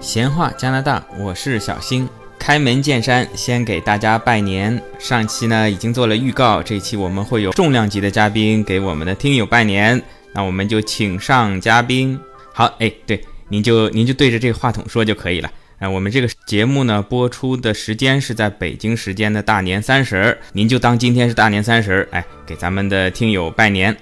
闲话加拿大，我是小新。开门见山，先给大家拜年。上期呢已经做了预告，这期我们会有重量级的嘉宾给我们的听友拜年。那我们就请上嘉宾。好，哎，对，您就您就对着这个话筒说就可以了。哎，我们这个节目呢播出的时间是在北京时间的大年三十儿，您就当今天是大年三十儿，哎，给咱们的听友拜年。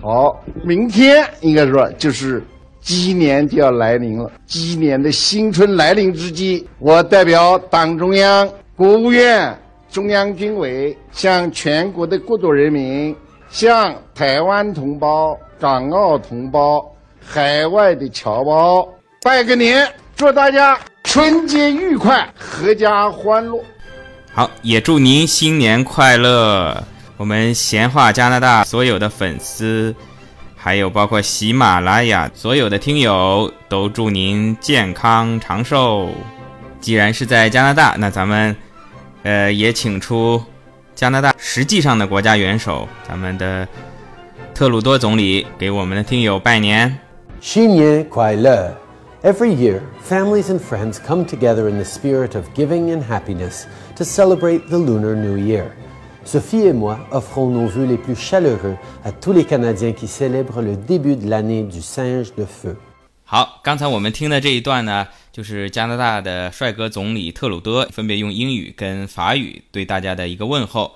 好，明天应该说就是。鸡年就要来临了，鸡年的新春来临之际，我代表党中央、国务院、中央军委，向全国的各族人民、向台湾同胞、港澳同胞、海外的侨胞拜个年，祝大家春节愉快，阖家欢乐。好，也祝您新年快乐。我们闲话加拿大所有的粉丝。还有包括喜马拉雅所有的听友都祝您健康长寿。既然是在加拿大，那咱们，呃，也请出加拿大实际上的国家元首，咱们的特鲁多总理给我们的听友拜年。新年快乐！Every year, families and friends come together in the spirit of giving and happiness to celebrate the Lunar New Year. Sophie et moi offrons nos vœux les plus chaleureux à tous les Canadiens qui célèbrent le début de l'année du singe de feu。好，刚才我们听的这一段呢，就是加拿大的帅哥总理特鲁多分别用英语跟法语对大家的一个问候。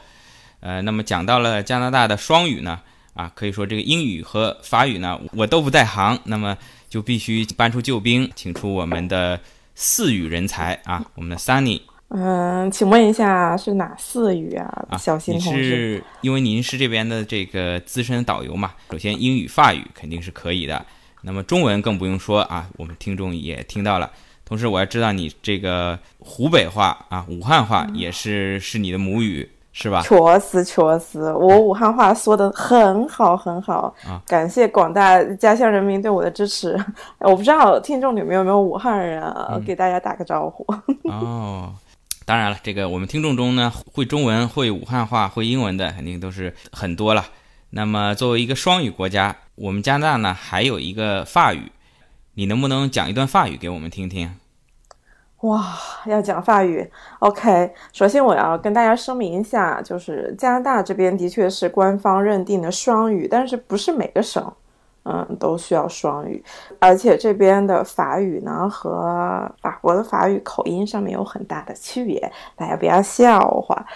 呃，那么讲到了加拿大的双语呢，啊，可以说这个英语和法语呢，我都不在行，那么就必须搬出救兵，请出我们的四语人才啊，我们的 Sunny。嗯，请问一下是哪四语啊？小新同志，因为您是这边的这个资深导游嘛，首先英语、法语肯定是可以的，那么中文更不用说啊，我们听众也听到了。同时，我要知道你这个湖北话啊，武汉话也是是你的母语是吧？确实确实，我武汉话说的很好很好啊！感谢广大家乡人民对我的支持。我不知道听众里面有没有武汉人啊？给大家打个招呼。哦。当然了，这个我们听众中呢，会中文、会武汉话、会英文的肯定都是很多了。那么作为一个双语国家，我们加拿大呢还有一个法语，你能不能讲一段法语给我们听听？哇，要讲法语？OK，首先我要跟大家声明一下，就是加拿大这边的确是官方认定的双语，但是不是每个省。嗯，都需要双语，而且这边的法语呢和法国的法语口音上面有很大的区别，大家不要笑话，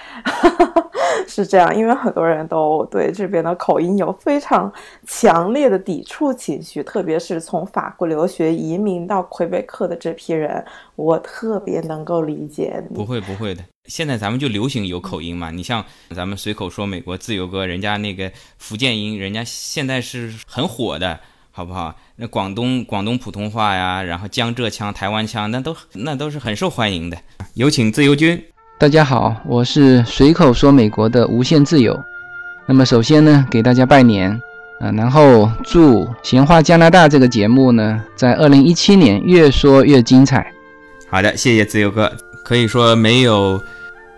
是这样，因为很多人都对这边的口音有非常强烈的抵触情绪，特别是从法国留学移民到魁北克的这批人，我特别能够理解。不会，不会的。现在咱们就流行有口音嘛，你像咱们随口说美国自由歌，人家那个福建音，人家现在是很火的，好不好？那广东广东普通话呀，然后江浙腔、台湾腔，那都那都是很受欢迎的。有请自由军。大家好，我是随口说美国的无限自由。那么首先呢，给大家拜年啊，然后祝闲话加拿大这个节目呢，在二零一七年越说越精彩。好的，谢谢自由哥。可以说没有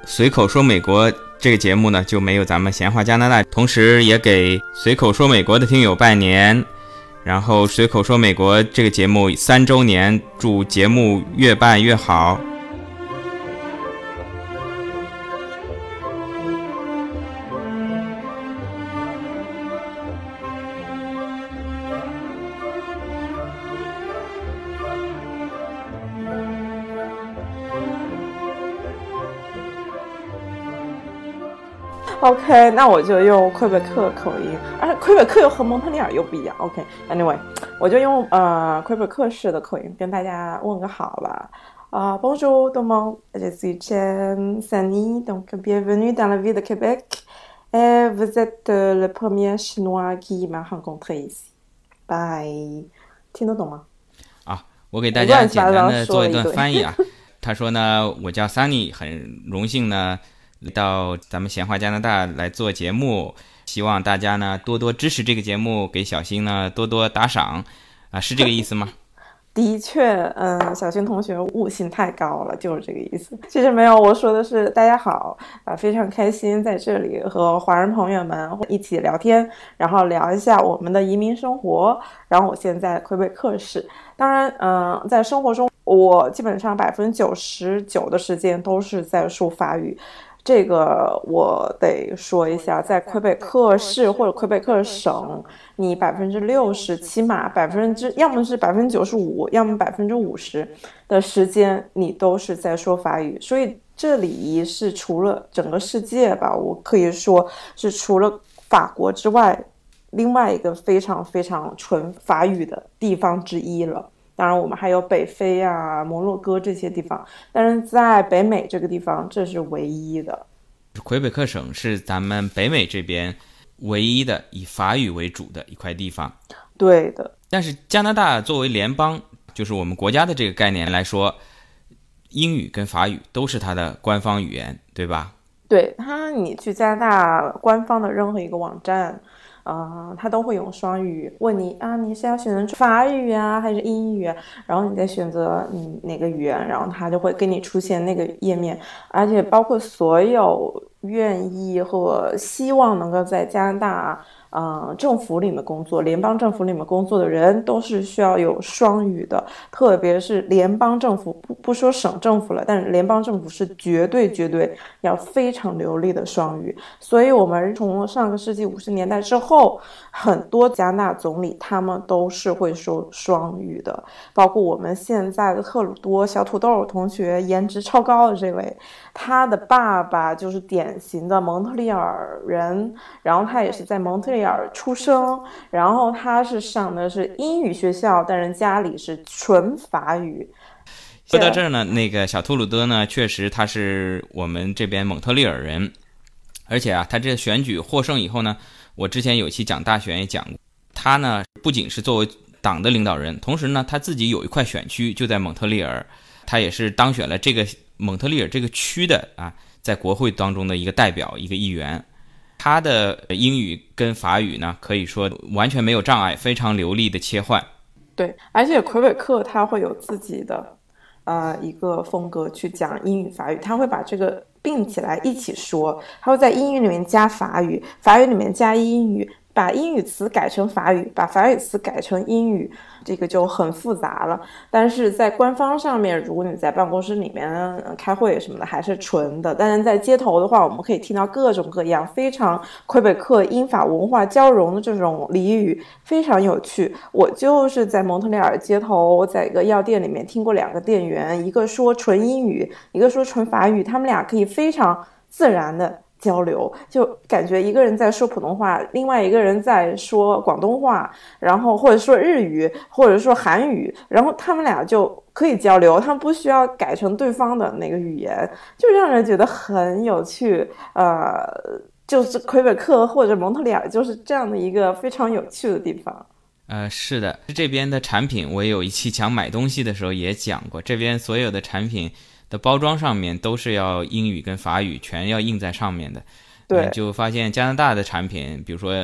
随口说美国这个节目呢，就没有咱们闲话加拿大。同时也给随口说美国的听友拜年，然后随口说美国这个节目三周年，祝节目越办越好。OK，那我就用魁北克口音，而魁北克又和蒙特利尔又不一样。OK，Anyway，我就用呃魁北克式的口音跟大家问个好吧。啊，Bonjour tout le monde, je suis Chen Sunny, donc bienvenue dans la ville de Québec. Et vous êtes le premier chinois qui m'a rencontré ici. Bye，听得懂吗？啊，我给大家简单的做一段翻译啊。他说呢，我叫 Sunny，很荣幸呢到咱们闲话加拿大来做节目，希望大家呢多多支持这个节目，给小新呢多多打赏，啊，是这个意思吗？的确，嗯，小新同学悟性太高了，就是这个意思。其实没有，我说的是大家好啊，非常开心在这里和华人朋友们一起聊天，然后聊一下我们的移民生活。然后我现在魁北克市，当然，嗯，在生活中，我基本上百分之九十九的时间都是在说法语。这个我得说一下，在魁北克市或者魁北克省，你百分之六十，起码百分之，要么是百分之九十五，要么百分之五十的时间，你都是在说法语。所以这里是除了整个世界吧，我可以说是除了法国之外，另外一个非常非常纯法语的地方之一了。当然，我们还有北非啊、摩洛哥这些地方，但是在北美这个地方，这是唯一的。魁北克省是咱们北美这边唯一的以法语为主的一块地方。对的。但是加拿大作为联邦，就是我们国家的这个概念来说，英语跟法语都是它的官方语言，对吧？对它，你去加拿大官方的任何一个网站。啊，他都会用双语问你啊，你是要选择法语啊，还是英语？然后你再选择你哪个语言，然后他就会给你出现那个页面，而且包括所有愿意和希望能够在加拿大。嗯，政府里面工作，联邦政府里面工作的人都是需要有双语的，特别是联邦政府，不不说省政府了，但是联邦政府是绝对绝对要非常流利的双语。所以，我们从上个世纪五十年代之后，很多加拿大总理他们都是会说双语的，包括我们现在的特鲁多小土豆同学，颜值超高的这位，他的爸爸就是典型的蒙特利尔人，然后他也是在蒙特利。尔出生，然后他是上的是英语学校，但是家里是纯法语。说到这儿呢，那个小图鲁德呢，确实他是我们这边蒙特利尔人，而且啊，他这选举获胜以后呢，我之前有期讲大选也讲过，他呢不仅是作为党的领导人，同时呢他自己有一块选区就在蒙特利尔，他也是当选了这个蒙特利尔这个区的啊，在国会当中的一个代表，一个议员。他的英语跟法语呢，可以说完全没有障碍，非常流利的切换。对，而且魁北克他会有自己的，呃，一个风格去讲英语、法语，他会把这个并起来一起说，他会在英语里面加法语，法语里面加英语，把英语词改成法语，把法语词改成英语。这个就很复杂了，但是在官方上面，如果你在办公室里面开会什么的，还是纯的。但是在街头的话，我们可以听到各种各样非常魁北克英法文化交融的这种俚语，非常有趣。我就是在蒙特利尔街头，在一个药店里面听过两个店员，一个说纯英语，一个说纯法语，他们俩可以非常自然的。交流就感觉一个人在说普通话，另外一个人在说广东话，然后或者说日语，或者说韩语，然后他们俩就可以交流，他们不需要改成对方的那个语言，就让人觉得很有趣。呃，就是魁北克或者蒙特利尔就是这样的一个非常有趣的地方。呃，是的，这边的产品我有一期讲买东西的时候也讲过，这边所有的产品。的包装上面都是要英语跟法语全要印在上面的，对，就发现加拿大的产品，比如说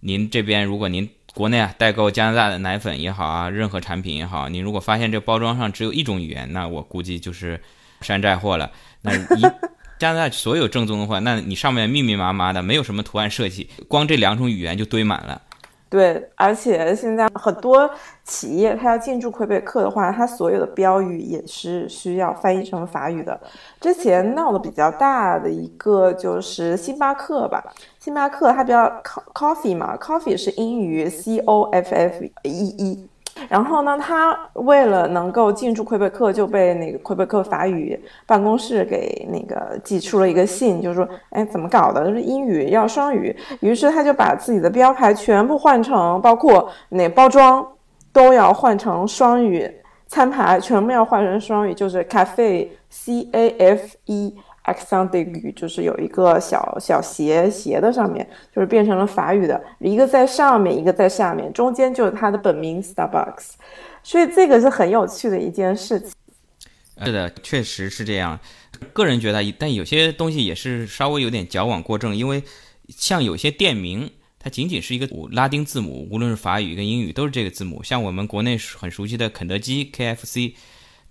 您这边如果您国内啊代购加拿大的奶粉也好啊，任何产品也好，您如果发现这包装上只有一种语言，那我估计就是山寨货了。那一加拿大所有正宗的话，那你上面密密麻麻的没有什么图案设计，光这两种语言就堆满了。对，而且现在很多企业它要进驻魁北克的话，它所有的标语也是需要翻译成法语的。之前闹得比较大的一个就是星巴克吧，星巴克它比较 coffee 嘛，coffee 是英语 c o f f e e。然后呢，他为了能够进驻魁北克，就被那个魁北克法语办公室给那个寄出了一个信，就是说，哎，怎么搞的？就是英语要双语。于是他就把自己的标牌全部换成，包括那包装都要换成双语，餐牌全部要换成双语，就是 cafe c a f e。Accent 的语就是有一个小小斜斜的上面，就是变成了法语的，一个在上面，一个在下面，中间就是它的本名 Starbucks，所以这个是很有趣的一件事情。是的，确实是这样。个人觉得，但有些东西也是稍微有点矫枉过正，因为像有些店名，它仅仅是一个拉丁字母，无论是法语跟英语都是这个字母。像我们国内很熟悉的肯德基 KFC，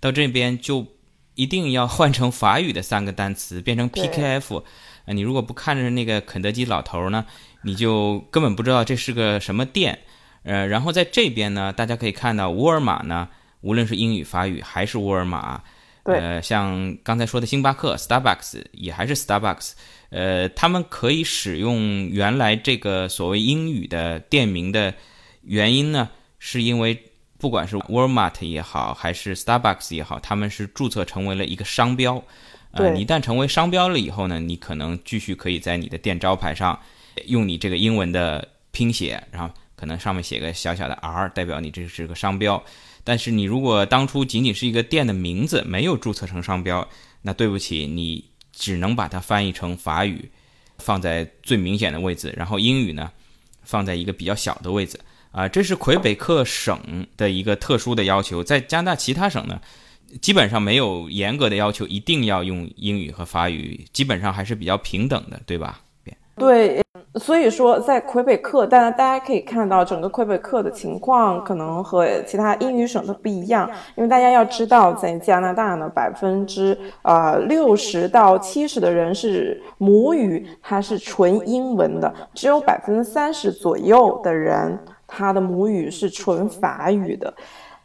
到这边就一定要换成法语的三个单词，变成 PKF。啊，你如果不看着那个肯德基老头呢，你就根本不知道这是个什么店。呃，然后在这边呢，大家可以看到沃尔玛呢，无论是英语、法语还是沃尔玛。呃，像刚才说的星巴克 （Starbucks） 也还是 Starbucks，呃，他们可以使用原来这个所谓英语的店名的原因呢，是因为不管是 Walmart 也好，还是 Starbucks 也好，他们是注册成为了一个商标。呃，一旦成为商标了以后呢，你可能继续可以在你的店招牌上用你这个英文的拼写，然后可能上面写个小小的 R，代表你这是个商标。但是你如果当初仅仅是一个店的名字，没有注册成商标，那对不起，你只能把它翻译成法语，放在最明显的位置，然后英语呢，放在一个比较小的位置啊。这是魁北克省的一个特殊的要求，在加拿大其他省呢，基本上没有严格的要求，一定要用英语和法语，基本上还是比较平等的，对吧？对。所以说，在魁北克，但大家可以看到，整个魁北克的情况可能和其他英语省的不一样，因为大家要知道，在加拿大呢，百分之呃六十到七十的人是母语，它是纯英文的，只有百分之三十左右的人，他的母语是纯法语的。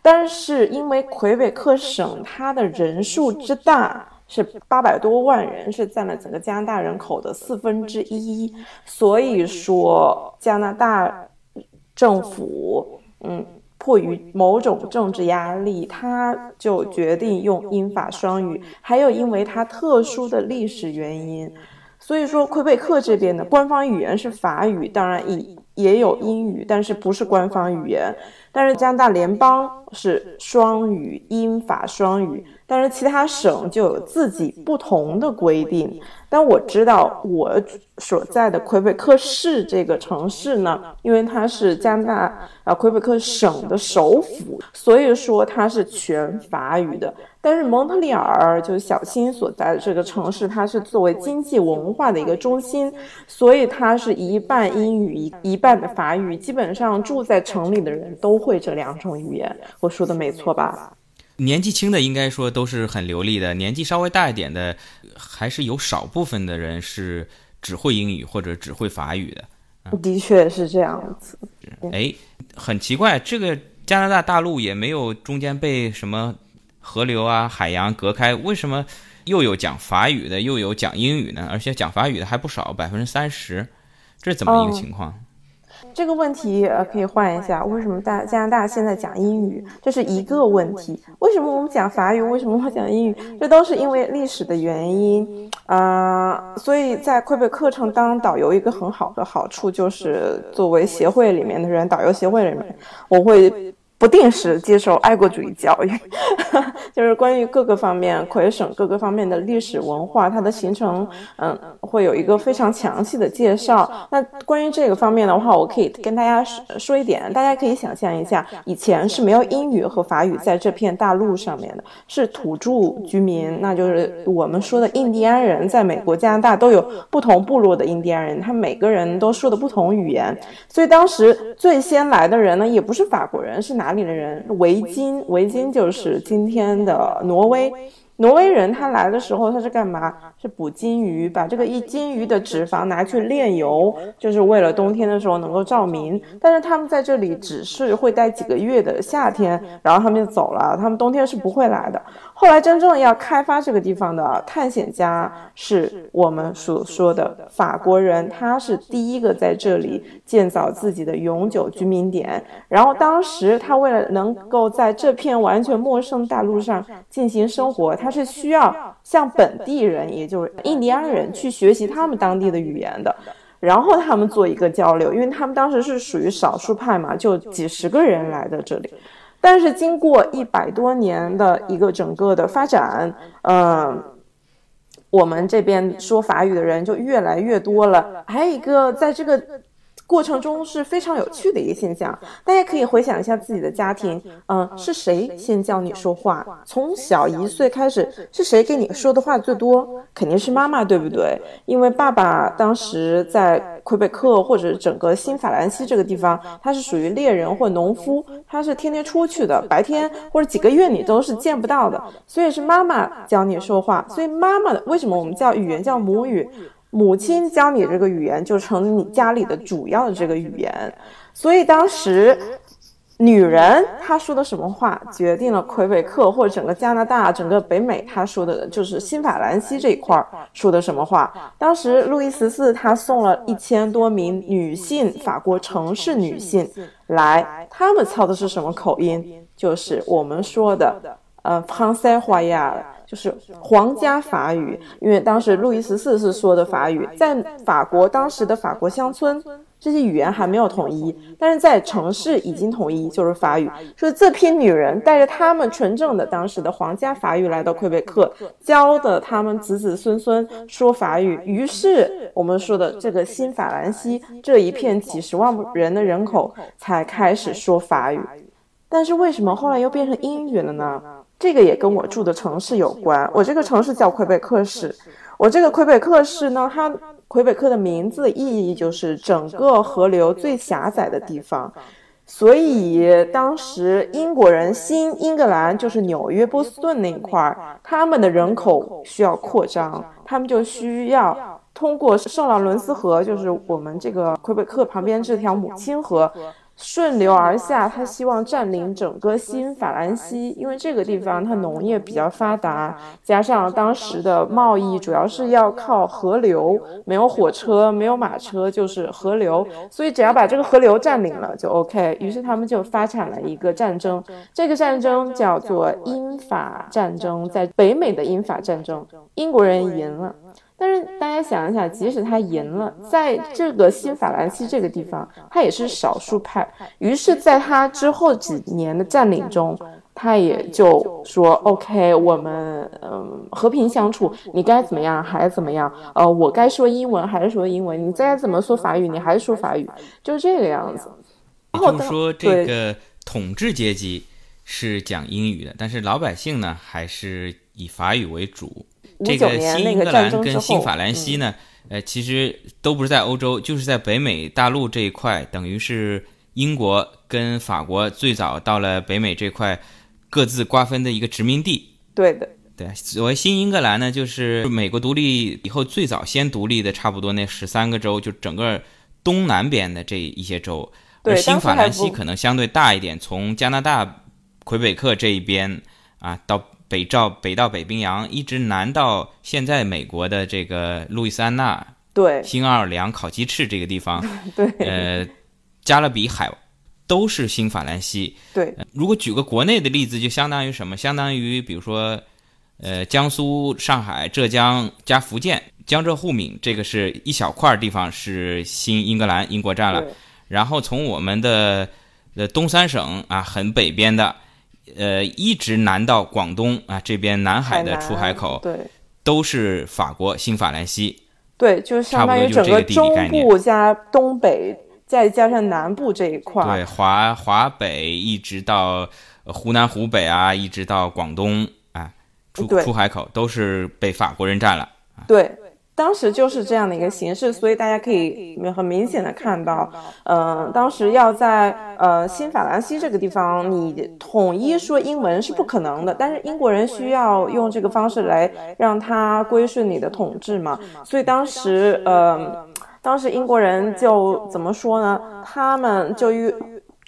但是因为魁北克省它的人数之大。是八百多万人，是占了整个加拿大人口的四分之一。所以说，加拿大政府，嗯，迫于某种政治压力，他就决定用英法双语。还有，因为它特殊的历史原因，所以说魁北克这边的官方语言是法语，当然以也有英语，但是不是官方语言。但是加拿大联邦是双语，英法双语。但是其他省就有自己不同的规定。但我知道我所在的魁北克市这个城市呢，因为它是加拿大啊魁北克省的首府，所以说它是全法语的。但是蒙特利尔就是小新所在的这个城市，它是作为经济文化的一个中心，所以它是一半英语一一半的法语。基本上住在城里的人都会这两种语言。我说的没错吧？年纪轻的应该说都是很流利的，年纪稍微大一点的，还是有少部分的人是只会英语或者只会法语的。的确是这样子。哎，很奇怪，这个加拿大大陆也没有中间被什么河流啊、海洋隔开，为什么又有讲法语的，又有讲英语呢？而且讲法语的还不少，百分之三十，这是怎么一个情况？这个问题呃可以换一下，为什么大加拿大现在讲英语？这是一个问题。为什么我们讲法语？为什么会讲英语？这都是因为历史的原因啊。所以在魁北克城当导游一个很好的好处就是，作为协会里面的人，导游协会里面，我会。不定时接受爱国主义教育，就是关于各个方面魁省各个方面的历史文化，它的形成，嗯，会有一个非常详细的介绍。那关于这个方面的话，我可以跟大家说一点，大家可以想象一下，以前是没有英语和法语在这片大陆上面的，是土著居民，那就是我们说的印第安人，在美国、加拿大都有不同部落的印第安人，他每个人都说的不同语言，所以当时最先来的人呢，也不是法国人，是哪？哪里的人？维京，维京就是今天的挪威。挪威人他来的时候，他是干嘛？是捕金鱼，把这个一金鱼的脂肪拿去炼油，就是为了冬天的时候能够照明。但是他们在这里只是会待几个月的夏天，然后他们就走了。他们冬天是不会来的。后来真正要开发这个地方的探险家是我们所说的法国人，他是第一个在这里建造自己的永久居民点。然后当时他为了能够在这片完全陌生大陆上进行生活，他。是需要向本地人，也就是印第安人去学习他们当地的语言的，然后他们做一个交流，因为他们当时是属于少数派嘛，就几十个人来的这里。但是经过一百多年的一个整个的发展，嗯，我们这边说法语的人就越来越多了。还有一个，在这个过程中是非常有趣的一个现象。大家可以回想一下自己的家庭，嗯，是谁先教你说话？从小一岁开始，是谁给你说的话最多？肯定是妈妈，对不对？因为爸爸当时在魁北克或者整个新法兰西这个地方，他是属于猎人或农夫，他是天天出去的，白天或者几个月你都是见不到的，所以是妈妈教你说话。所以妈妈为什么我们叫语言叫母语？母亲教你这个语言，就成你家里的主要的这个语言。所以当时，女人她说的什么话，决定了魁北克或者整个加拿大、整个北美，她说的就是新法兰西这一块儿说的什么话。当时路易十四他送了一千多名女性法国城市女性来，她们操的是什么口音？就是我们说的，呃，Français 话呀。就是皇家法语，因为当时路易十四是说的法语，在法国当时的法国乡村，这些语言还没有统一，但是在城市已经统一，就是法语。所以这批女人带着他们纯正的当时的皇家法语来到魁北克，教的他们子子孙孙说法语。于是我们说的这个新法兰西这一片几十万人的人口才开始说法语。但是为什么后来又变成英语了呢？这个也跟我住的城市有关。我这个城市叫魁北克市。我这个魁北克市呢，它魁北克的名字意义就是整个河流最狭窄的地方。所以当时英国人新英格兰就是纽约、波士顿那一块儿，他们的人口需要扩张，他们就需要通过圣劳伦斯河，就是我们这个魁北克旁边这条母亲河。顺流而下，他希望占领整个新法兰西，因为这个地方它农业比较发达，加上当时的贸易主要是要靠河流，没有火车，没有马车，就是河流，所以只要把这个河流占领了就 OK。于是他们就发展了一个战争，这个战争叫做英法战争，在北美的英法战争，英国人赢了。但是大家想一想，即使他赢了，在这个新法兰西这个地方，他也是少数派。于是，在他之后几年的占领中，他也就说：“OK，我们嗯和平相处，你该怎么样还是怎么样。呃，我该说英文还是说英文，你再怎么说法语，你还是说法语，就是这个样子。”也就是说，这个统治阶级是讲英语的，但是老百姓呢，还是以法语为主。这个新英格兰跟新法兰西呢，呃，其实都不是在欧洲，就是在北美大陆这一块，等于是英国跟法国最早到了北美这块各自瓜分的一个殖民地。对的，对。所谓新英格兰呢，就是美国独立以后最早先独立的，差不多那十三个州，就整个东南边的这一些州。而新法兰西可能相对大一点，从加拿大魁北克这一边啊到。北照北到北冰洋，一直南到现在美国的这个路易斯安那，对，新奥尔良烤鸡翅这个地方，对，呃，加勒比海都是新法兰西。对，如果举个国内的例子，就相当于什么？相当于比如说，呃，江苏、上海、浙江加福建，江浙沪闽这个是一小块地方是新英格兰英国占了，然后从我们的呃东三省啊，很北边的。呃，一直南到广东啊，这边南海的出海口，对，都是法国新法兰西，对，就相当于整个中部加东北，再加上南部这一块，对，华华北一直到湖南湖北啊，一直到广东啊，出出海口都是被法国人占了，对。当时就是这样的一个形式，所以大家可以很明显的看到，嗯，当时要在呃新法兰西这个地方，你统一说英文是不可能的，但是英国人需要用这个方式来让他归顺你的统治嘛，所以当时，呃，当时英国人就怎么说呢？他们就用。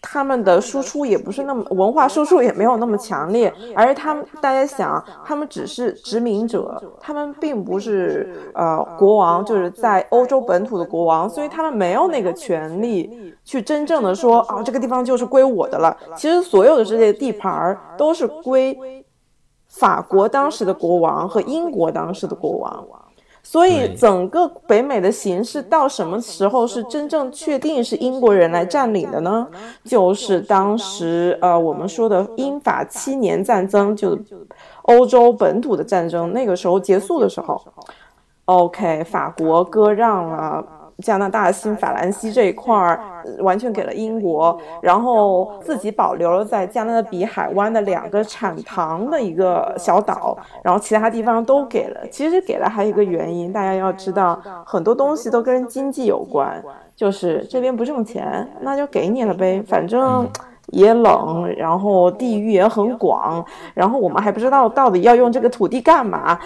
他们的输出也不是那么文化输出也没有那么强烈，而他们大家想，他们只是殖民者，他们并不是呃国王，就是在欧洲本土的国王，所以他们没有那个权利去真正的说啊这个地方就是归我的了。其实所有的这些地盘儿都是归法国当时的国王和英国当时的国王。所以，整个北美的形势到什么时候是真正确定是英国人来占领的呢？就是当时，呃，我们说的英法七年战争，就欧洲本土的战争，那个时候结束的时候，OK，法国割让了加拿大新法兰西这一块儿完全给了英国，然后自己保留了在加勒比海湾的两个产糖的一个小岛，然后其他地方都给了。其实给了还有一个原因，大家要知道，很多东西都跟经济有关，就是这边不挣钱，那就给你了呗，反正。也冷，然后地域也很广，然后我们还不知道到底要用这个土地干嘛，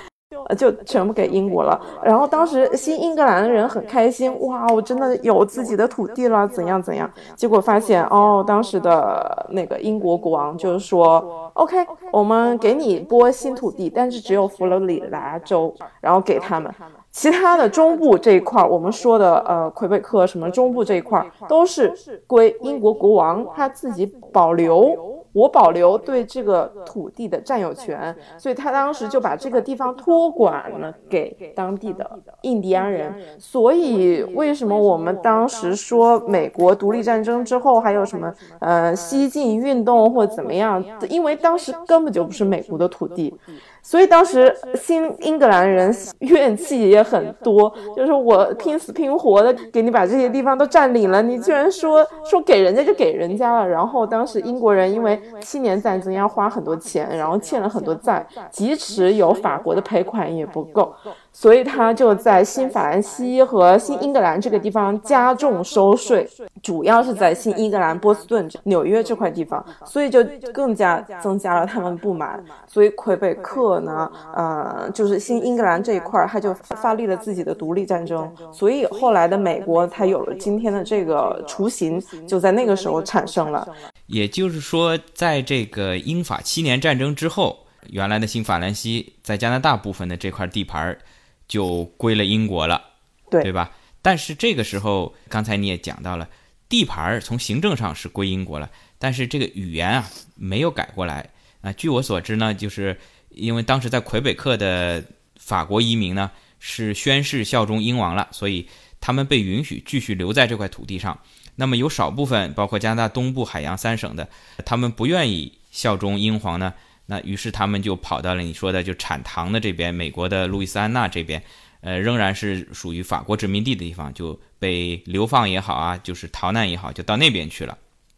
就全部给英国了。然后当时新英格兰的人很开心，哇，我真的有自己的土地了，怎样怎样？结果发现，哦，当时的那个英国国王就是说，OK，我们给你拨新土地，但是只有佛罗里达州，然后给他们。其他的中部这一块儿，我们说的呃魁北克什么中部这一块儿，都是归英国国王他自己保留。我保留对这个土地的占有权，所以他当时就把这个地方托管了给当地的印第安人。所以为什么我们当时说美国独立战争之后还有什么呃西进运动或怎么样？因为当时根本就不是美国的土地。所以当时新英格兰人怨气也很多，就是我拼死拼活的给你把这些地方都占领了，你居然说说给人家就给人家了。然后当时英国人因为七年战争要花很多钱，然后欠了很多债，即使有法国的赔款也不够。所以他就在新法兰西和新英格兰这个地方加重收税，主要是在新英格兰、波士顿、纽约这块地方，所以就更加增加了他们不满。所以魁北克呢，呃，就是新英格兰这一块，他就发力了自己的独立战争。所以后来的美国，才有了今天的这个雏形，就在那个时候产生了。也就是说，在这个英法七年战争之后，原来的新法兰西在加拿大部分的这块地盘儿。就归了英国了，对对吧？但是这个时候，刚才你也讲到了，地盘儿从行政上是归英国了，但是这个语言啊没有改过来啊。据我所知呢，就是因为当时在魁北克的法国移民呢是宣誓效忠英王了，所以他们被允许继续留在这块土地上。那么有少部分，包括加拿大东部海洋三省的，他们不愿意效忠英皇呢。那于是他们就跑到了你说的就产糖的这边，美国的路易斯安那这边，呃，仍然是属于法国殖民地的地方，就被流放也好啊，就是逃难也好，就到那边去了。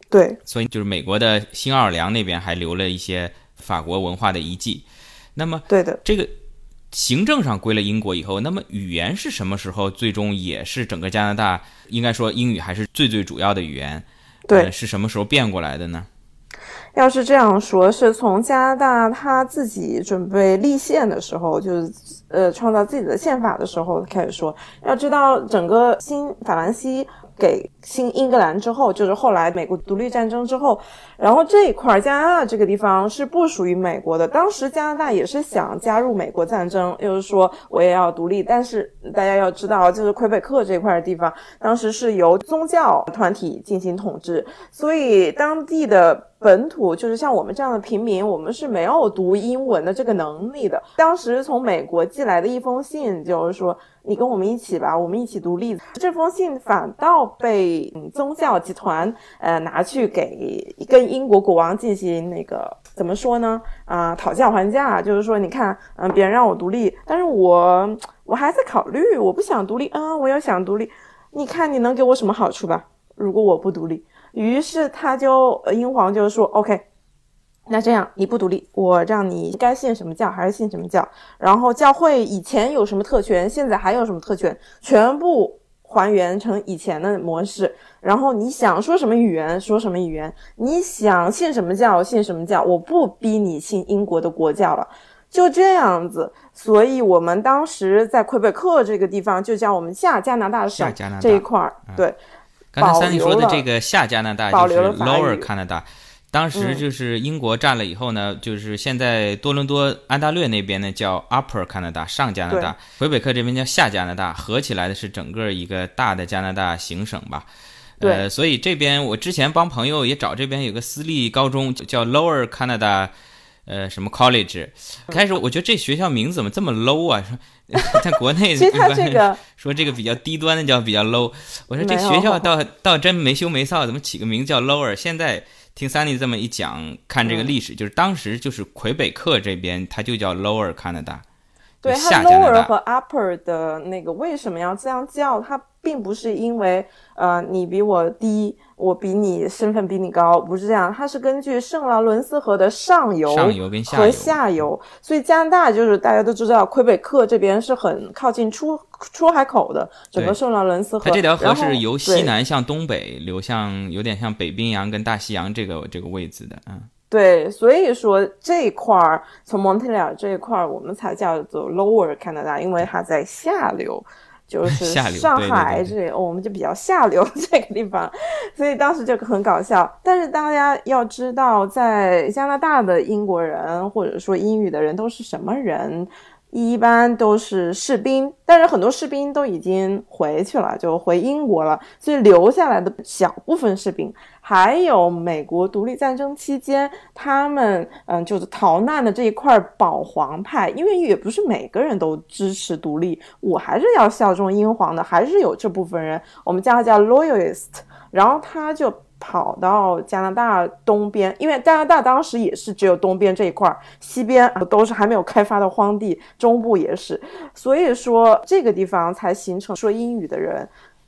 对，所以就是美国的新奥尔良那边还留了一些法国文化的遗迹。那么，对的，这个行政上归了英国以后，那么语言是什么时候最终也是整个加拿大应该说英语还是最最主要的语言？对，是什么时候变过来的呢？要是这样说，是从加拿大他自己准备立宪的时候，就是呃创造自己的宪法的时候开始说。要知道，整个新法兰西。给新英格兰之后，就是后来美国独立战争之后，然后这一块加拿大这个地方是不属于美国的。当时加拿大也是想加入美国战争，就是说我也要独立。但是大家要知道，就是魁北克这块地方，当时是由宗教团体进行统治，所以当地的本土就是像我们这样的平民，我们是没有读英文的这个能力的。当时从美国寄来的一封信，就是说。你跟我们一起吧，我们一起独立。这封信反倒被宗教集团呃拿去给跟英国国王进行那个怎么说呢？啊，讨价还价，就是说，你看，嗯，别人让我独立，但是我我还在考虑，我不想独立啊，我要想独立，你看你能给我什么好处吧？如果我不独立，于是他就英皇就说，OK。那这样你不独立，我让你该信什么教还是信什么教，然后教会以前有什么特权，现在还有什么特权，全部还原成以前的模式。然后你想说什么语言说什么语言，你想信什么教信什么教，我不逼你信英国的国教了，就这样子。所以我们当时在魁北克这个地方，就叫我们下加拿大省这一块儿，对。刚才三弟说的这个下加拿大就是 Lower Canada。当时就是英国占了以后呢，就是现在多伦多安大略那边呢叫 Upper Canada 上加拿大，魁北克这边叫下加拿大，合起来的是整个一个大的加拿大行省吧。呃，所以这边我之前帮朋友也找这边有个私立高中叫 Lower Canada，呃，什么 College。开始我觉得这学校名字怎么这么 low 啊？说 在国内其实他这个说这个比较低端的叫比较 low。我说这学校倒倒真没羞没臊，怎么起个名叫 Lower？现在。听 Sunny 这么一讲，看这个历史，就是当时就是魁北克这边，它就叫 Lower Canada，对，它 Lower 和 Upper 的那个为什么要这样叫？它并不是因为呃你比我低，我比你身份比你高，不是这样，它是根据圣劳伦斯河的上游上游跟下和游下游，所以加拿大就是大家都知道，魁北克这边是很靠近出出海口的，整个圣劳伦斯河，它这条河是由西南向东北流向，有点像北冰洋跟大西洋这个这个位置的，嗯，对，所以说这一块儿从蒙特利尔这一块儿，我们才叫做 Lower Canada，因为它在下流，就 是上海这里，哦我们就比较下流这个地方，所以当时就很搞笑。但是大家要知道，在加拿大的英国人或者说英语的人都是什么人？一般都是士兵，但是很多士兵都已经回去了，就回英国了，所以留下来的小部分士兵，还有美国独立战争期间他们嗯就是逃难的这一块保皇派，因为也不是每个人都支持独立，我还是要效忠英皇的，还是有这部分人，我们叫他叫 loyalist，然后他就。跑到加拿大东边，因为加拿大当时也是只有东边这一块儿，西边都是还没有开发的荒地，中部也是，所以说这个地方才形成说英语的人。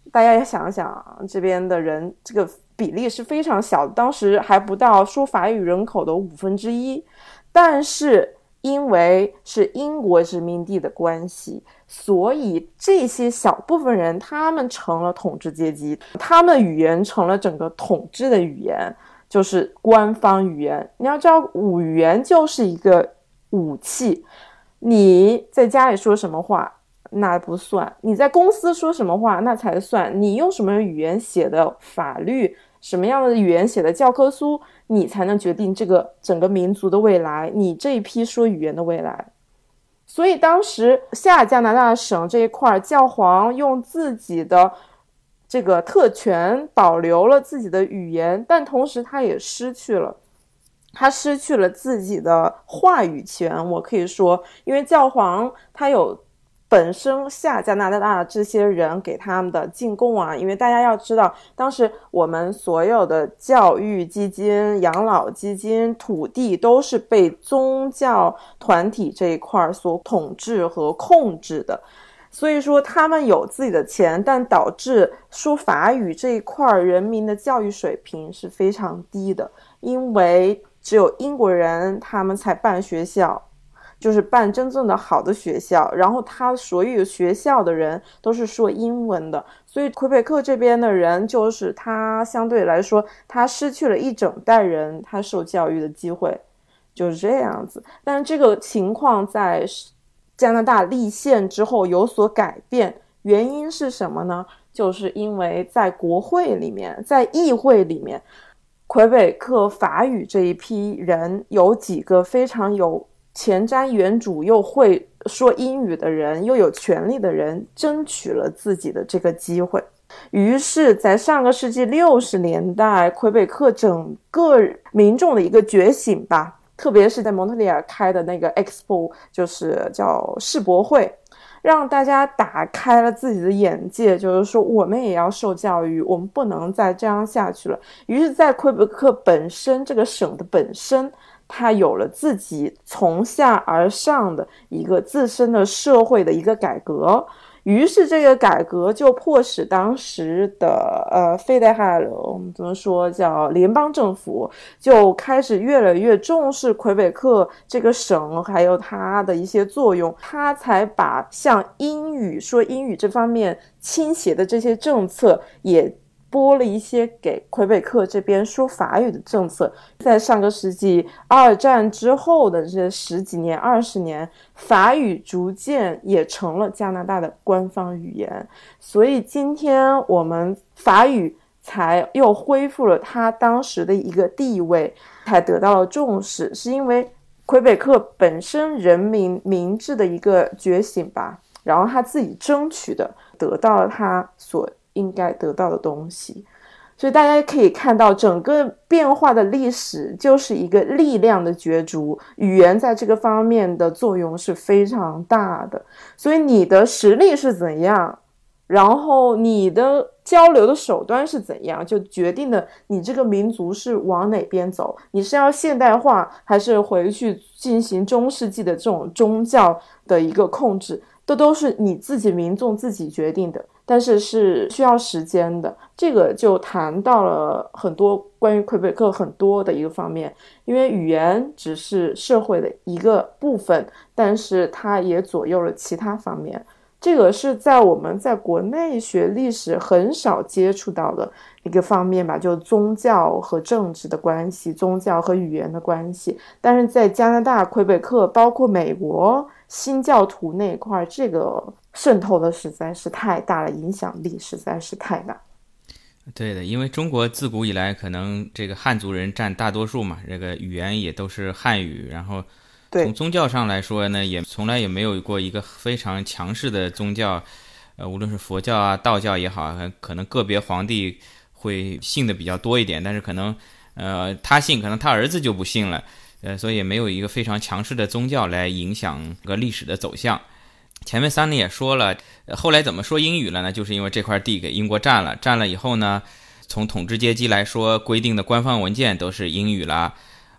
大家也想想，这边的人这个比例是非常小，当时还不到说法语人口的五分之一，但是因为是英国殖民地的关系，所以这些小部分人他们成了统治阶级，他们语言成了整个统治的语言，就是官方语言。你要知道，语言就是一个武器，你在家里说什么话。那不算，你在公司说什么话那才算。你用什么语言写的法律，什么样的语言写的教科书，你才能决定这个整个民族的未来，你这一批说语言的未来。所以当时下加拿大省这一块，教皇用自己的这个特权保留了自己的语言，但同时他也失去了。他失去了自己的话语权，我可以说，因为教皇他有本身下加拿大这些人给他们的进贡啊，因为大家要知道，当时我们所有的教育基金、养老基金、土地都是被宗教团体这一块所统治和控制的。所以说，他们有自己的钱，但导致说法语这一块人民的教育水平是非常低的，因为只有英国人他们才办学校。就是办真正的好的学校，然后他所有学校的人都是说英文的，所以魁北克这边的人就是他相对来说，他失去了一整代人他受教育的机会，就是这样子。但是这个情况在加拿大立宪之后有所改变，原因是什么呢？就是因为在国会里面，在议会里面，魁北克法语这一批人有几个非常有。前瞻原主又会说英语的人，又有权利的人，争取了自己的这个机会。于是，在上个世纪六十年代，魁北克整个民众的一个觉醒吧，特别是在蒙特利尔开的那个 Expo，就是叫世博会，让大家打开了自己的眼界，就是说我们也要受教育，我们不能再这样下去了。于是，在魁北克本身这个省的本身。他有了自己从下而上的一个自身的社会的一个改革，于是这个改革就迫使当时的呃费德哈我们怎么说叫联邦政府就开始越来越重视魁北克这个省还有它的一些作用，他才把像英语说英语这方面倾斜的这些政策也。拨了一些给魁北克这边说法语的政策，在上个世纪二战之后的这十几年、二十年，法语逐渐也成了加拿大的官方语言，所以今天我们法语才又恢复了它当时的一个地位，才得到了重视，是因为魁北克本身人民民智的一个觉醒吧，然后他自己争取的，得到了他所。应该得到的东西，所以大家可以看到，整个变化的历史就是一个力量的角逐，语言在这个方面的作用是非常大的。所以你的实力是怎样，然后你的交流的手段是怎样，就决定了你这个民族是往哪边走。你是要现代化，还是回去进行中世纪的这种宗教的一个控制？这都是你自己民众自己决定的。但是是需要时间的。这个就谈到了很多关于魁北克很多的一个方面，因为语言只是社会的一个部分，但是它也左右了其他方面。这个是在我们在国内学历史很少接触到的一个方面吧，就宗教和政治的关系，宗教和语言的关系。但是在加拿大、魁北克，包括美国新教徒那块，这个渗透的实在是太大了，影响力实在是太大。对的，因为中国自古以来可能这个汉族人占大多数嘛，这个语言也都是汉语，然后。从宗教上来说呢，也从来也没有过一个非常强势的宗教，呃，无论是佛教啊、道教也好，可能个别皇帝会信的比较多一点，但是可能，呃，他信，可能他儿子就不信了，呃，所以也没有一个非常强势的宗教来影响个历史的走向。前面三里也说了，后来怎么说英语了呢？就是因为这块地给英国占了，占了以后呢，从统治阶级来说，规定的官方文件都是英语了，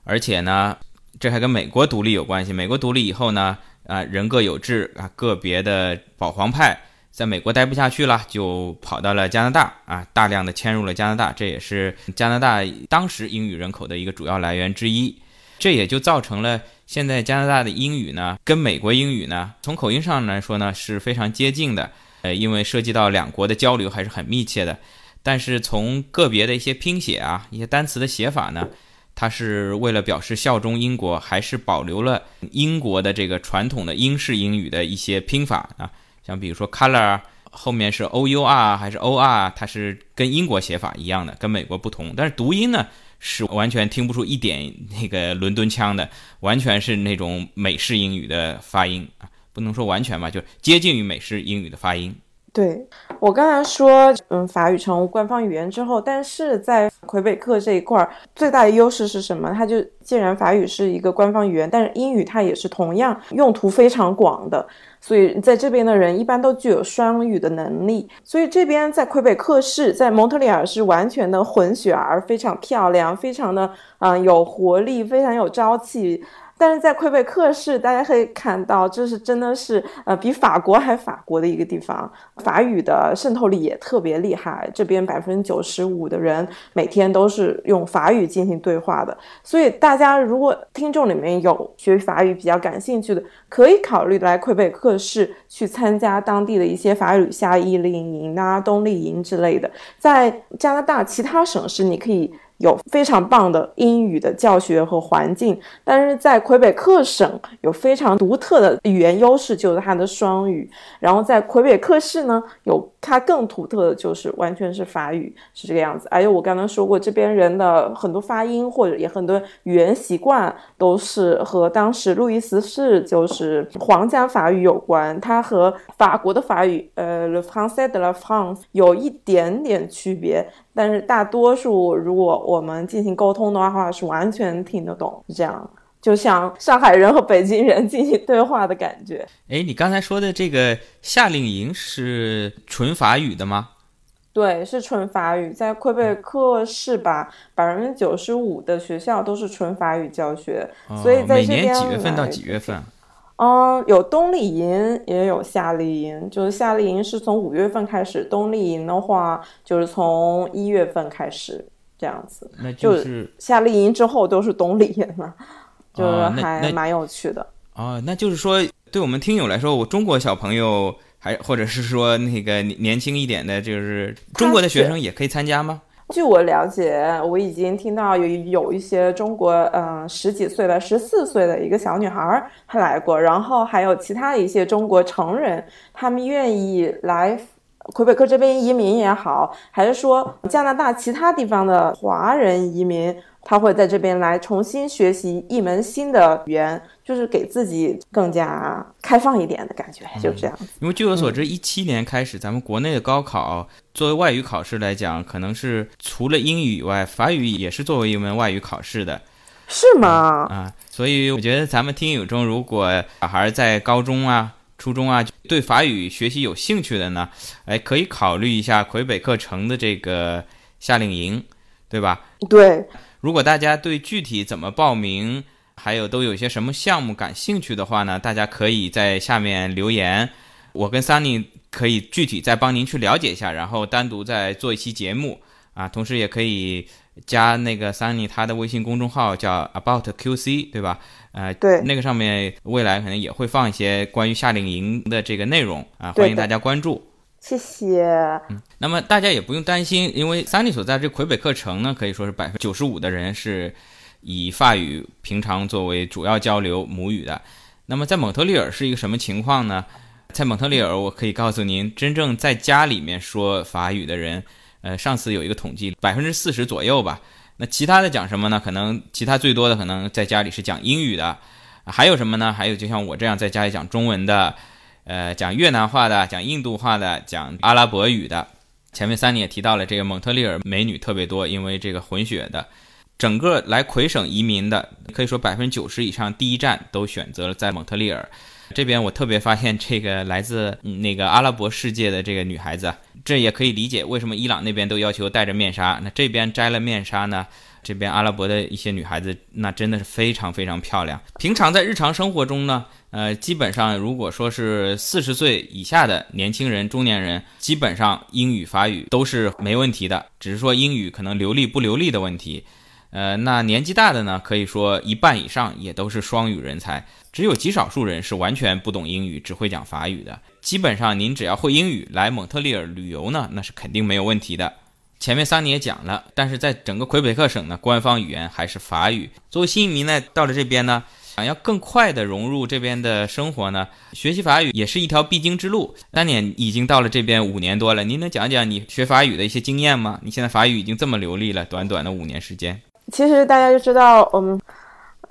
而且呢。这还跟美国独立有关系。美国独立以后呢，啊，人各有志啊，个别的保皇派在美国待不下去了，就跑到了加拿大啊，大量的迁入了加拿大。这也是加拿大当时英语人口的一个主要来源之一。这也就造成了现在加拿大的英语呢，跟美国英语呢，从口音上来说呢是非常接近的。呃，因为涉及到两国的交流还是很密切的。但是从个别的一些拼写啊，一些单词的写法呢。它是为了表示效忠英国，还是保留了英国的这个传统的英式英语的一些拼法啊？像比如说 color 后面是 o u r 还是 o r，它是跟英国写法一样的，跟美国不同。但是读音呢是完全听不出一点那个伦敦腔的，完全是那种美式英语的发音啊，不能说完全吧，就接近于美式英语的发音。对我刚才说，嗯，法语成为官方语言之后，但是在魁北克这一块儿，最大的优势是什么？它就既然法语是一个官方语言，但是英语它也是同样用途非常广的，所以在这边的人一般都具有双语的能力。所以这边在魁北克市，在蒙特利尔是完全的混血儿，非常漂亮，非常的嗯有活力，非常有朝气。但是在魁北克市，大家可以看到，这是真的是呃比法国还法国的一个地方，法语的渗透力也特别厉害。这边百分之九十五的人每天都是用法语进行对话的，所以大家如果听众里面有学法语比较感兴趣的，可以考虑来魁北克市去参加当地的一些法语夏令营啊、冬令营之类的。在加拿大其他省市，你可以。有非常棒的英语的教学和环境，但是在魁北克省有非常独特的语言优势，就是它的双语。然后在魁北克市呢，有它更独特的就是完全是法语，是这个样子。而且我刚刚说过，这边人的很多发音或者也很多语言习惯都是和当时路易十四就是皇家法语有关，它和法国的法语，呃，le français de la France 有一点点区别。但是大多数，如果我们进行沟通的话，是完全听得懂，这样就像上海人和北京人进行对话的感觉。哎，你刚才说的这个夏令营是纯法语的吗？对，是纯法语，在魁北克市吧，百分之九十五的学校都是纯法语教学，所以在这边每年几月份到几月份？嗯，有冬令营，也有夏令营。就是夏令营是从五月份开始，冬令营的话就是从一月份开始这样子。那就是夏令营之后都是冬令营了，就是还蛮有趣的。哦，那就是说，对我们听友来说，我中国小朋友还或者是说那个年轻一点的，就是中国的学生也可以参加吗？据我了解，我已经听到有有一些中国，嗯，十几岁的、十四岁的一个小女孩儿她来过，然后还有其他一些中国成人，他们愿意来魁北克这边移民也好，还是说加拿大其他地方的华人移民。他会在这边来重新学习一门新的语言，就是给自己更加开放一点的感觉，就这样。因为据我所知，一七年开始，咱们国内的高考作为外语考试来讲，可能是除了英语以外，法语也是作为一门外语考试的，是吗？啊，所以我觉得咱们听友中，如果小孩在高中啊、初中啊，对法语学习有兴趣的呢，哎，可以考虑一下魁北克城的这个夏令营，对吧？对。如果大家对具体怎么报名，还有都有些什么项目感兴趣的话呢？大家可以在下面留言，我跟 Sunny 可以具体再帮您去了解一下，然后单独再做一期节目啊。同时也可以加那个 Sunny 他的微信公众号叫 About QC，对吧？呃，对，那个上面未来可能也会放一些关于夏令营的这个内容啊，欢迎大家关注。谢谢。嗯，那么大家也不用担心，因为 Sunny 所在这魁北克城呢，可以说是百分之九十五的人是以法语平常作为主要交流母语的。那么在蒙特利尔是一个什么情况呢？在蒙特利尔，我可以告诉您，真正在家里面说法语的人，呃，上次有一个统计，百分之四十左右吧。那其他的讲什么呢？可能其他最多的可能在家里是讲英语的，还有什么呢？还有就像我这样在家里讲中文的，呃，讲越南话的，讲印度话的，讲阿拉伯语的。前面三年也提到了，这个蒙特利尔美女特别多，因为这个混血的。整个来魁省移民的，可以说百分之九十以上第一站都选择了在蒙特利尔。这边我特别发现这个来自那个阿拉伯世界的这个女孩子，这也可以理解为什么伊朗那边都要求戴着面纱，那这边摘了面纱呢？这边阿拉伯的一些女孩子那真的是非常非常漂亮。平常在日常生活中呢，呃，基本上如果说是四十岁以下的年轻人、中年人，基本上英语、法语都是没问题的，只是说英语可能流利不流利的问题。呃，那年纪大的呢，可以说一半以上也都是双语人才，只有极少数人是完全不懂英语，只会讲法语的。基本上您只要会英语，来蒙特利尔旅游呢，那是肯定没有问题的。前面桑尼也讲了，但是在整个魁北克省呢，官方语言还是法语。作为新移民呢，到了这边呢，想要更快的融入这边的生活呢，学习法语也是一条必经之路。三年已经到了这边五年多了，您能讲讲你学法语的一些经验吗？你现在法语已经这么流利了，短短的五年时间。其实大家就知道，嗯，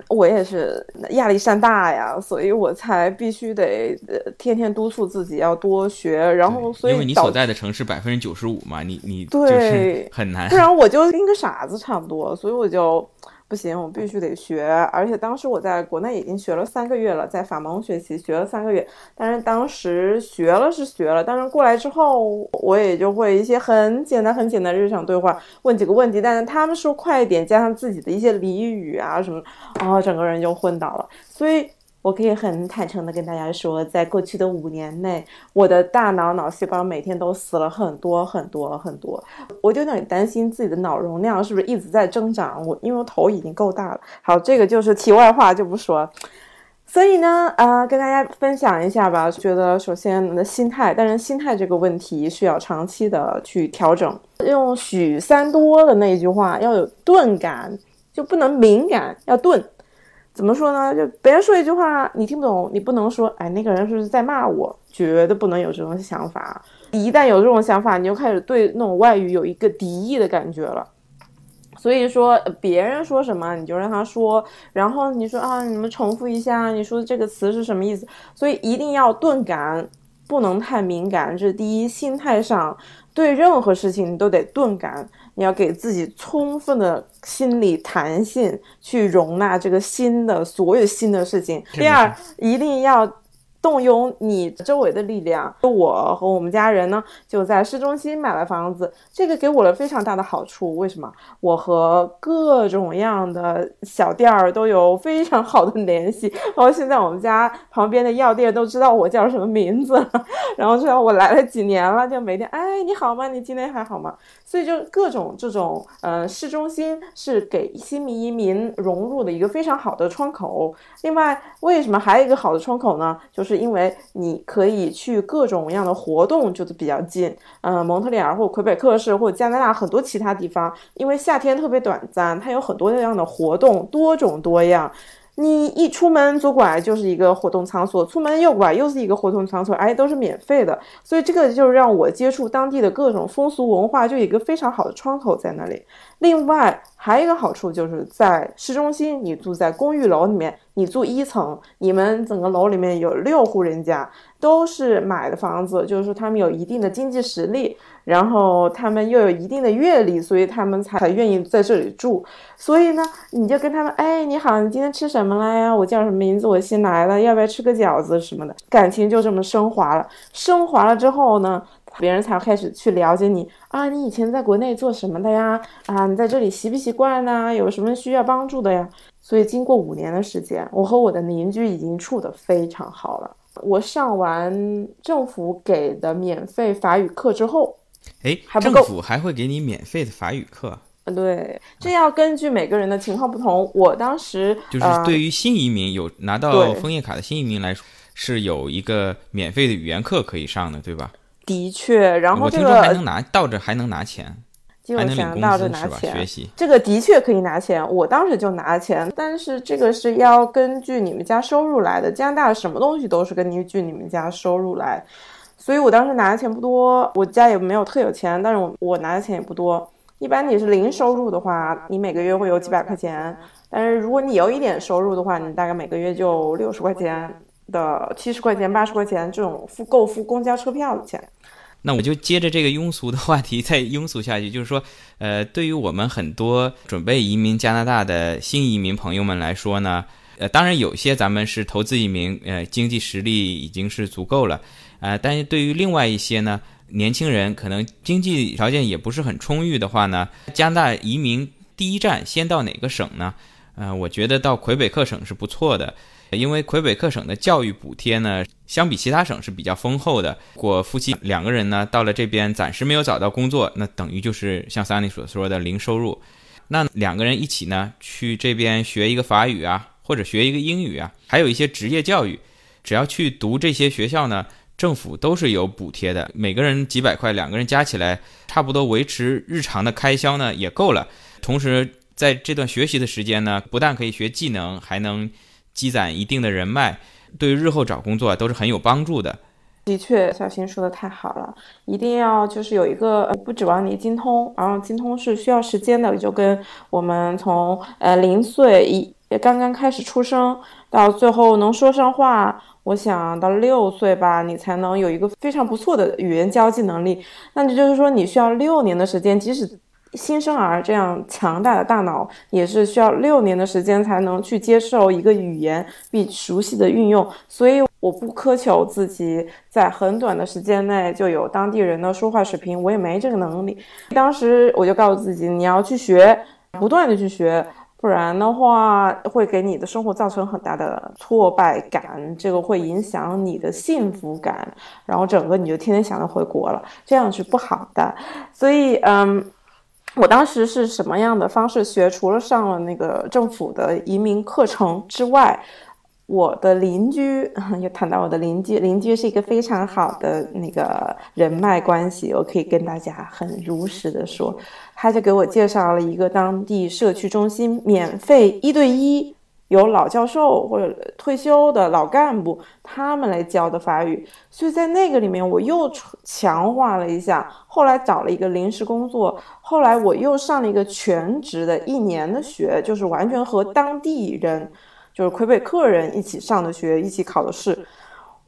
我也是压力山大呀，所以我才必须得天天督促自己要多学。然后，所以因为你所在的城市百分之九十五嘛，你你对很难，不然我就跟个傻子差不多。所以我就。不行，我必须得学。而且当时我在国内已经学了三个月了，在法蒙学习学了三个月。但是当时学了是学了，但是过来之后，我也就会一些很简单、很简单日常对话，问几个问题。但是他们说快一点，加上自己的一些俚语啊什么，啊，整个人就昏倒了。所以。我可以很坦诚的跟大家说，在过去的五年内，我的大脑脑细胞每天都死了很多很多很多，我就有点担心自己的脑容量是不是一直在增长。我因为我头已经够大了。好，这个就是题外话，就不说。所以呢，呃，跟大家分享一下吧。觉得首先你的心态，但是心态这个问题需要长期的去调整。用许三多的那句话，要有钝感，就不能敏感，要钝。怎么说呢？就别人说一句话你听不懂，你不能说，哎，那个人是不是在骂我？绝对不能有这种想法。一旦有这种想法，你就开始对那种外语有一个敌意的感觉了。所以说，别人说什么你就让他说，然后你说啊，你们重复一下，你说这个词是什么意思？所以一定要钝感，不能太敏感。这是第一，心态上对任何事情你都得钝感。你要给自己充分的心理弹性，去容纳这个新的所有新的事情。第二，一定要。动用你周围的力量，我和我们家人呢就在市中心买了房子，这个给我了非常大的好处。为什么？我和各种样的小店儿都有非常好的联系，然后现在我们家旁边的药店都知道我叫什么名字，然后知道我来了几年了，就每天哎你好吗？你今天还好吗？所以就各种这种呃市中心是给新移民融入的一个非常好的窗口。另外，为什么还有一个好的窗口呢？就是。是因为你可以去各种各样的活动，就是比较近。嗯，蒙特利尔或魁北克市或者加拿大很多其他地方，因为夏天特别短暂，它有很多这样的活动，多种多样。你一出门左拐就是一个活动场所，出门右拐又是一个活动场所，而且都是免费的。所以这个就是让我接触当地的各种风俗文化，就有一个非常好的窗口在那里。另外还有一个好处就是在市中心，你住在公寓楼里面。你住一层，你们整个楼里面有六户人家，都是买的房子，就是说他们有一定的经济实力，然后他们又有一定的阅历，所以他们才愿意在这里住。所以呢，你就跟他们，哎，你好，你今天吃什么了呀？我叫什么名字？我新来的，要不要吃个饺子什么的？感情就这么升华了。升华了之后呢，别人才开始去了解你啊，你以前在国内做什么的呀？啊，你在这里习不习惯呢？有什么需要帮助的呀？所以经过五年的时间，我和我的邻居已经处得非常好了。我上完政府给的免费法语课之后，哎，还不够政府还会给你免费的法语课，呃对，这要根据每个人的情况不同。我当时就是呃对于新移民有拿到枫叶卡的新移民来说，是有一个免费的语言课可以上的，对吧？的确，然后这个还能拿到着还能拿钱，基本还能领工资？拿钱，学习这个的确可以拿钱，我当时就拿钱，但是这个是要根据你们家收入来的。加拿大什么东西都是根据你们家收入来，所以我当时拿的钱不多，我家也没有特有钱，但是我我拿的钱也不多。一般你是零收入的话，你每个月会有几百块钱，但是如果你有一点收入的话，你大概每个月就六十块钱的七十块钱、八十块钱这种付够付公交车票的钱。那我就接着这个庸俗的话题再庸俗下去，就是说，呃，对于我们很多准备移民加拿大的新移民朋友们来说呢，呃，当然有些咱们是投资移民，呃，经济实力已经是足够了，呃，但是对于另外一些呢，年轻人可能经济条件也不是很充裕的话呢，加拿大移民第一站先到哪个省呢？呃，我觉得到魁北克省是不错的，因为魁北克省的教育补贴呢，相比其他省是比较丰厚的。如果夫妻两个人呢到了这边暂时没有找到工作，那等于就是像桑尼所说的零收入。那两个人一起呢去这边学一个法语啊，或者学一个英语啊，还有一些职业教育，只要去读这些学校呢，政府都是有补贴的，每个人几百块，两个人加起来差不多维持日常的开销呢也够了。同时，在这段学习的时间呢，不但可以学技能，还能积攒一定的人脉，对日后找工作都是很有帮助的。的确，小新说的太好了，一定要就是有一个不指望你精通，然后精通是需要时间的，就跟我们从呃零岁一刚刚开始出生到最后能说上话，我想到六岁吧，你才能有一个非常不错的语言交际能力。那这就是说，你需要六年的时间，即使新生儿这样强大的大脑，也是需要六年的时间才能去接受一个语言并熟悉的运用。所以我不苛求自己在很短的时间内就有当地人的说话水平，我也没这个能力。当时我就告诉自己，你要去学，不断的去学。不然的话，会给你的生活造成很大的挫败感，这个会影响你的幸福感，然后整个你就天天想着回国了，这样是不好的。所以，嗯，我当时是什么样的方式学？除了上了那个政府的移民课程之外，我的邻居 又谈到我的邻居，邻居是一个非常好的那个人脉关系，我可以跟大家很如实的说，他就给我介绍了一个当地社区中心免费一对一。有老教授或者退休的老干部，他们来教的法语，所以在那个里面我又强化了一下。后来找了一个临时工作，后来我又上了一个全职的一年的学，就是完全和当地人，就是魁北克人一起上的学，一起考的试。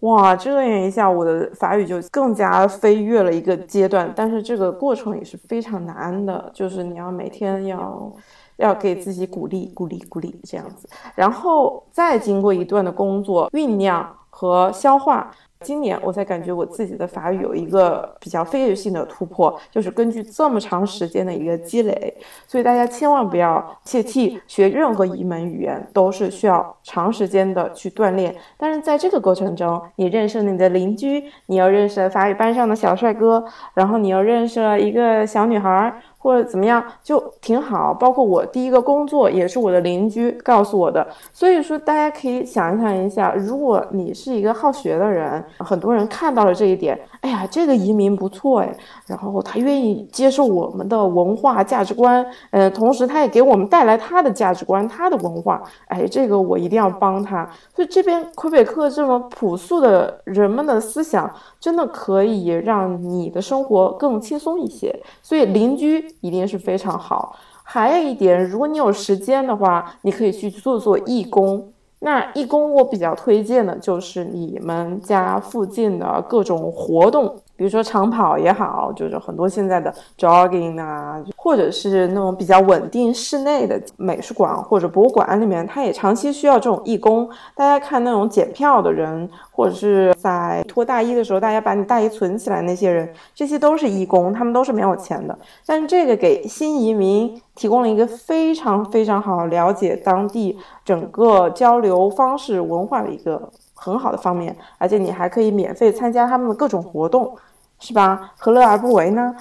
哇，这样一下我的法语就更加飞跃了一个阶段。但是这个过程也是非常难的，就是你要每天要。要给自己鼓励、鼓励、鼓励这样子，然后再经过一段的工作酝酿和消化，今年我才感觉我自己的法语有一个比较飞跃性的突破，就是根据这么长时间的一个积累，所以大家千万不要泄气，学任何一门语言都是需要长时间的去锻炼。但是在这个过程中，你认识了你的邻居，你又认识了法语班上的小帅哥，然后你又认识了一个小女孩。或者怎么样就挺好，包括我第一个工作也是我的邻居告诉我的，所以说大家可以想象一下，如果你是一个好学的人，很多人看到了这一点，哎呀，这个移民不错哎，然后他愿意接受我们的文化价值观，呃，同时他也给我们带来他的价值观、他的文化，哎，这个我一定要帮他。所以这边魁北克这么朴素的人们的思想，真的可以让你的生活更轻松一些。所以邻居。一定是非常好。还有一点，如果你有时间的话，你可以去做做义工。那义工我比较推荐的就是你们家附近的各种活动，比如说长跑也好，就是很多现在的 jogging 啊，或者是那种比较稳定室内的美术馆或者博物馆里面，它也长期需要这种义工。大家看那种检票的人，或者是在脱大衣的时候，大家把你大衣存起来那些人，这些都是义工，他们都是没有钱的。但是这个给新移民提供了一个非常非常好了解当地整个交流方式、文化的一个很好的方面，而且你还可以免费参加他们的各种活动，是吧？何乐而不为呢？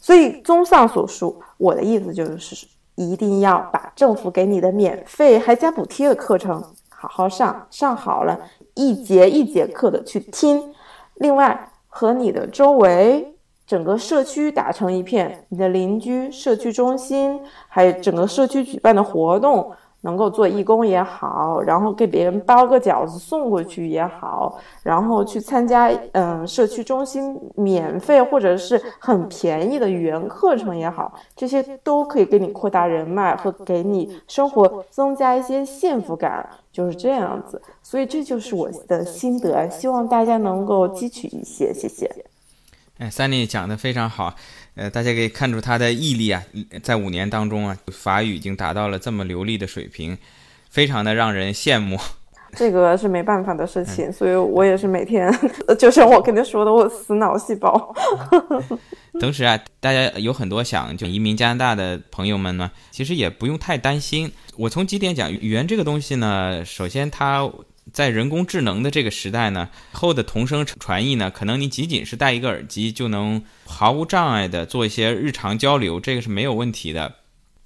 所以综上所述，我的意思就是一定要把政府给你的免费还加补贴的课程好好上，上好了，一节一节课的去听。另外，和你的周围整个社区打成一片，你的邻居、社区中心，还有整个社区举办的活动。能够做义工也好，然后给别人包个饺子送过去也好，然后去参加嗯社区中心免费或者是很便宜的语言课程也好，这些都可以给你扩大人脉和给你生活增加一些幸福感，就是这样子。所以这就是我的心得，希望大家能够汲取一些，谢谢。哎，Sunny 讲的非常好。呃，大家可以看出他的毅力啊，在五年当中啊，法语已经达到了这么流利的水平，非常的让人羡慕。这个是没办法的事情，所以我也是每天，就像我跟你说的，我死脑细胞。同时啊，大家有很多想就移民加拿大的朋友们呢，其实也不用太担心。我从几点讲，语言这个东西呢，首先它。在人工智能的这个时代呢，后的同声传译呢，可能你仅仅是戴一个耳机就能毫无障碍的做一些日常交流，这个是没有问题的。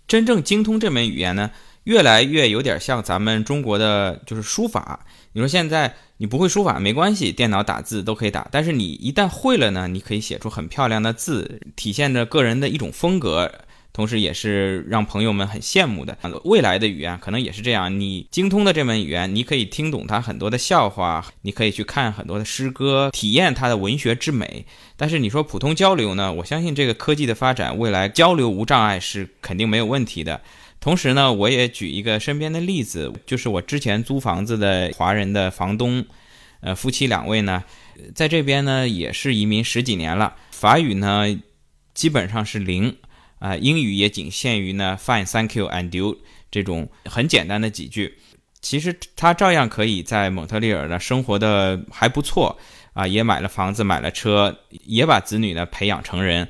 真正精通这门语言呢，越来越有点像咱们中国的就是书法。你说现在你不会书法没关系，电脑打字都可以打，但是你一旦会了呢，你可以写出很漂亮的字，体现着个人的一种风格。同时，也是让朋友们很羡慕的。未来的语言可能也是这样，你精通的这门语言，你可以听懂它很多的笑话，你可以去看很多的诗歌，体验它的文学之美。但是你说普通交流呢？我相信这个科技的发展，未来交流无障碍是肯定没有问题的。同时呢，我也举一个身边的例子，就是我之前租房子的华人的房东，呃，夫妻两位呢，在这边呢也是移民十几年了，法语呢基本上是零。啊，英语也仅限于呢，fine, thank you and you 这种很简单的几句。其实他照样可以在蒙特利尔呢生活的还不错啊，也买了房子，买了车，也把子女呢培养成人。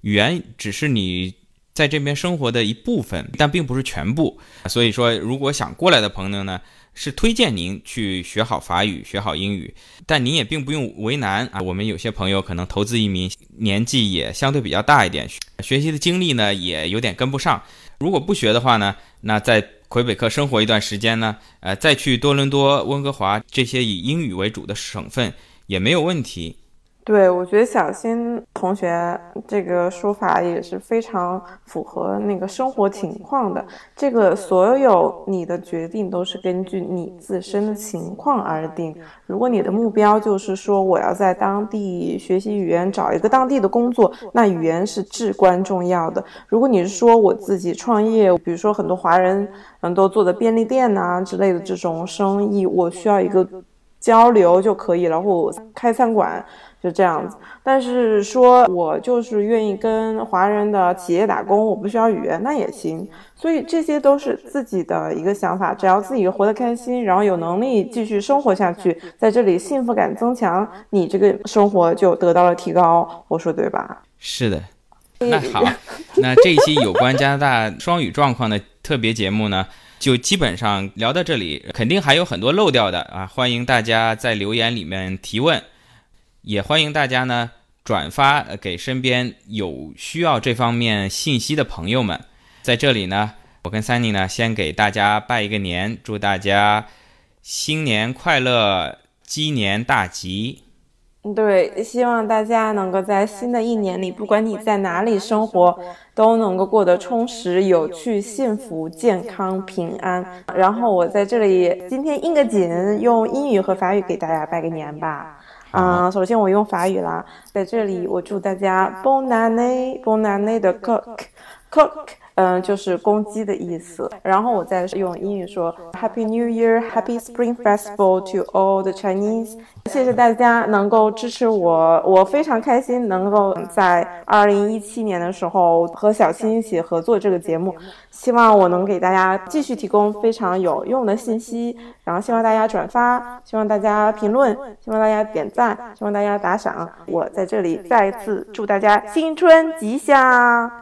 语言只是你在这边生活的一部分，但并不是全部。所以说，如果想过来的朋友呢，是推荐您去学好法语，学好英语，但您也并不用为难啊。我们有些朋友可能投资移民，年纪也相对比较大一点，学习的经历呢也有点跟不上。如果不学的话呢，那在魁北克生活一段时间呢，呃，再去多伦多、温哥华这些以英语为主的省份也没有问题。对，我觉得小新同学这个说法也是非常符合那个生活情况的。这个所有你的决定都是根据你自身的情况而定。如果你的目标就是说我要在当地学习语言，找一个当地的工作，那语言是至关重要的。如果你是说我自己创业，比如说很多华人嗯都做的便利店呐之类的这种生意，我需要一个交流就可以了，或开餐馆。就这样子，但是说我就是愿意跟华人的企业打工，我不需要语言，那也行。所以这些都是自己的一个想法，只要自己活得开心，然后有能力继续生活下去，在这里幸福感增强，你这个生活就得到了提高。我说对吧？是的。那好，那这一期有关加拿大双语状况的特别节目呢，就基本上聊到这里，肯定还有很多漏掉的啊，欢迎大家在留言里面提问。也欢迎大家呢转发给身边有需要这方面信息的朋友们。在这里呢，我跟 Sunny 呢先给大家拜一个年，祝大家新年快乐，鸡年大吉。对，希望大家能够在新的一年里，不管你在哪里生活，都能够过得充实、有趣、幸福、健康、平安。然后我在这里今天应个景，用英语和法语给大家拜个年吧。啊，首先我用法语啦，在这里我祝大家 Bon année，Bon année 的 cook，cook，嗯，就是公鸡的意思。然后我再用英语说 Happy New Year，Happy Spring Festival to all the Chinese。谢谢大家能够支持我，我非常开心能够在二零一七年的时候和小新一起合作这个节目，希望我能给大家继续提供非常有用的信息，然后希望大家转发，希望大家评论，希望大家点赞，希望大家打赏。我在这里再次祝大家新春吉祥。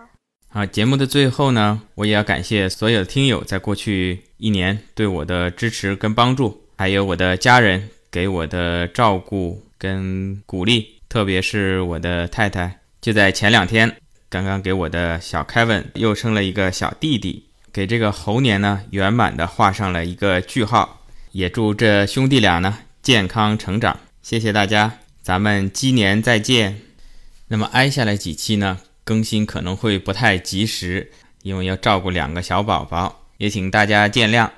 啊，节目的最后呢，我也要感谢所有的听友在过去一年对我的支持跟帮助，还有我的家人。给我的照顾跟鼓励，特别是我的太太，就在前两天，刚刚给我的小凯文又生了一个小弟弟，给这个猴年呢圆满的画上了一个句号，也祝这兄弟俩呢健康成长。谢谢大家，咱们鸡年再见。那么挨下来几期呢，更新可能会不太及时，因为要照顾两个小宝宝，也请大家见谅。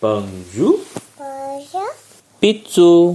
本如我要必珠。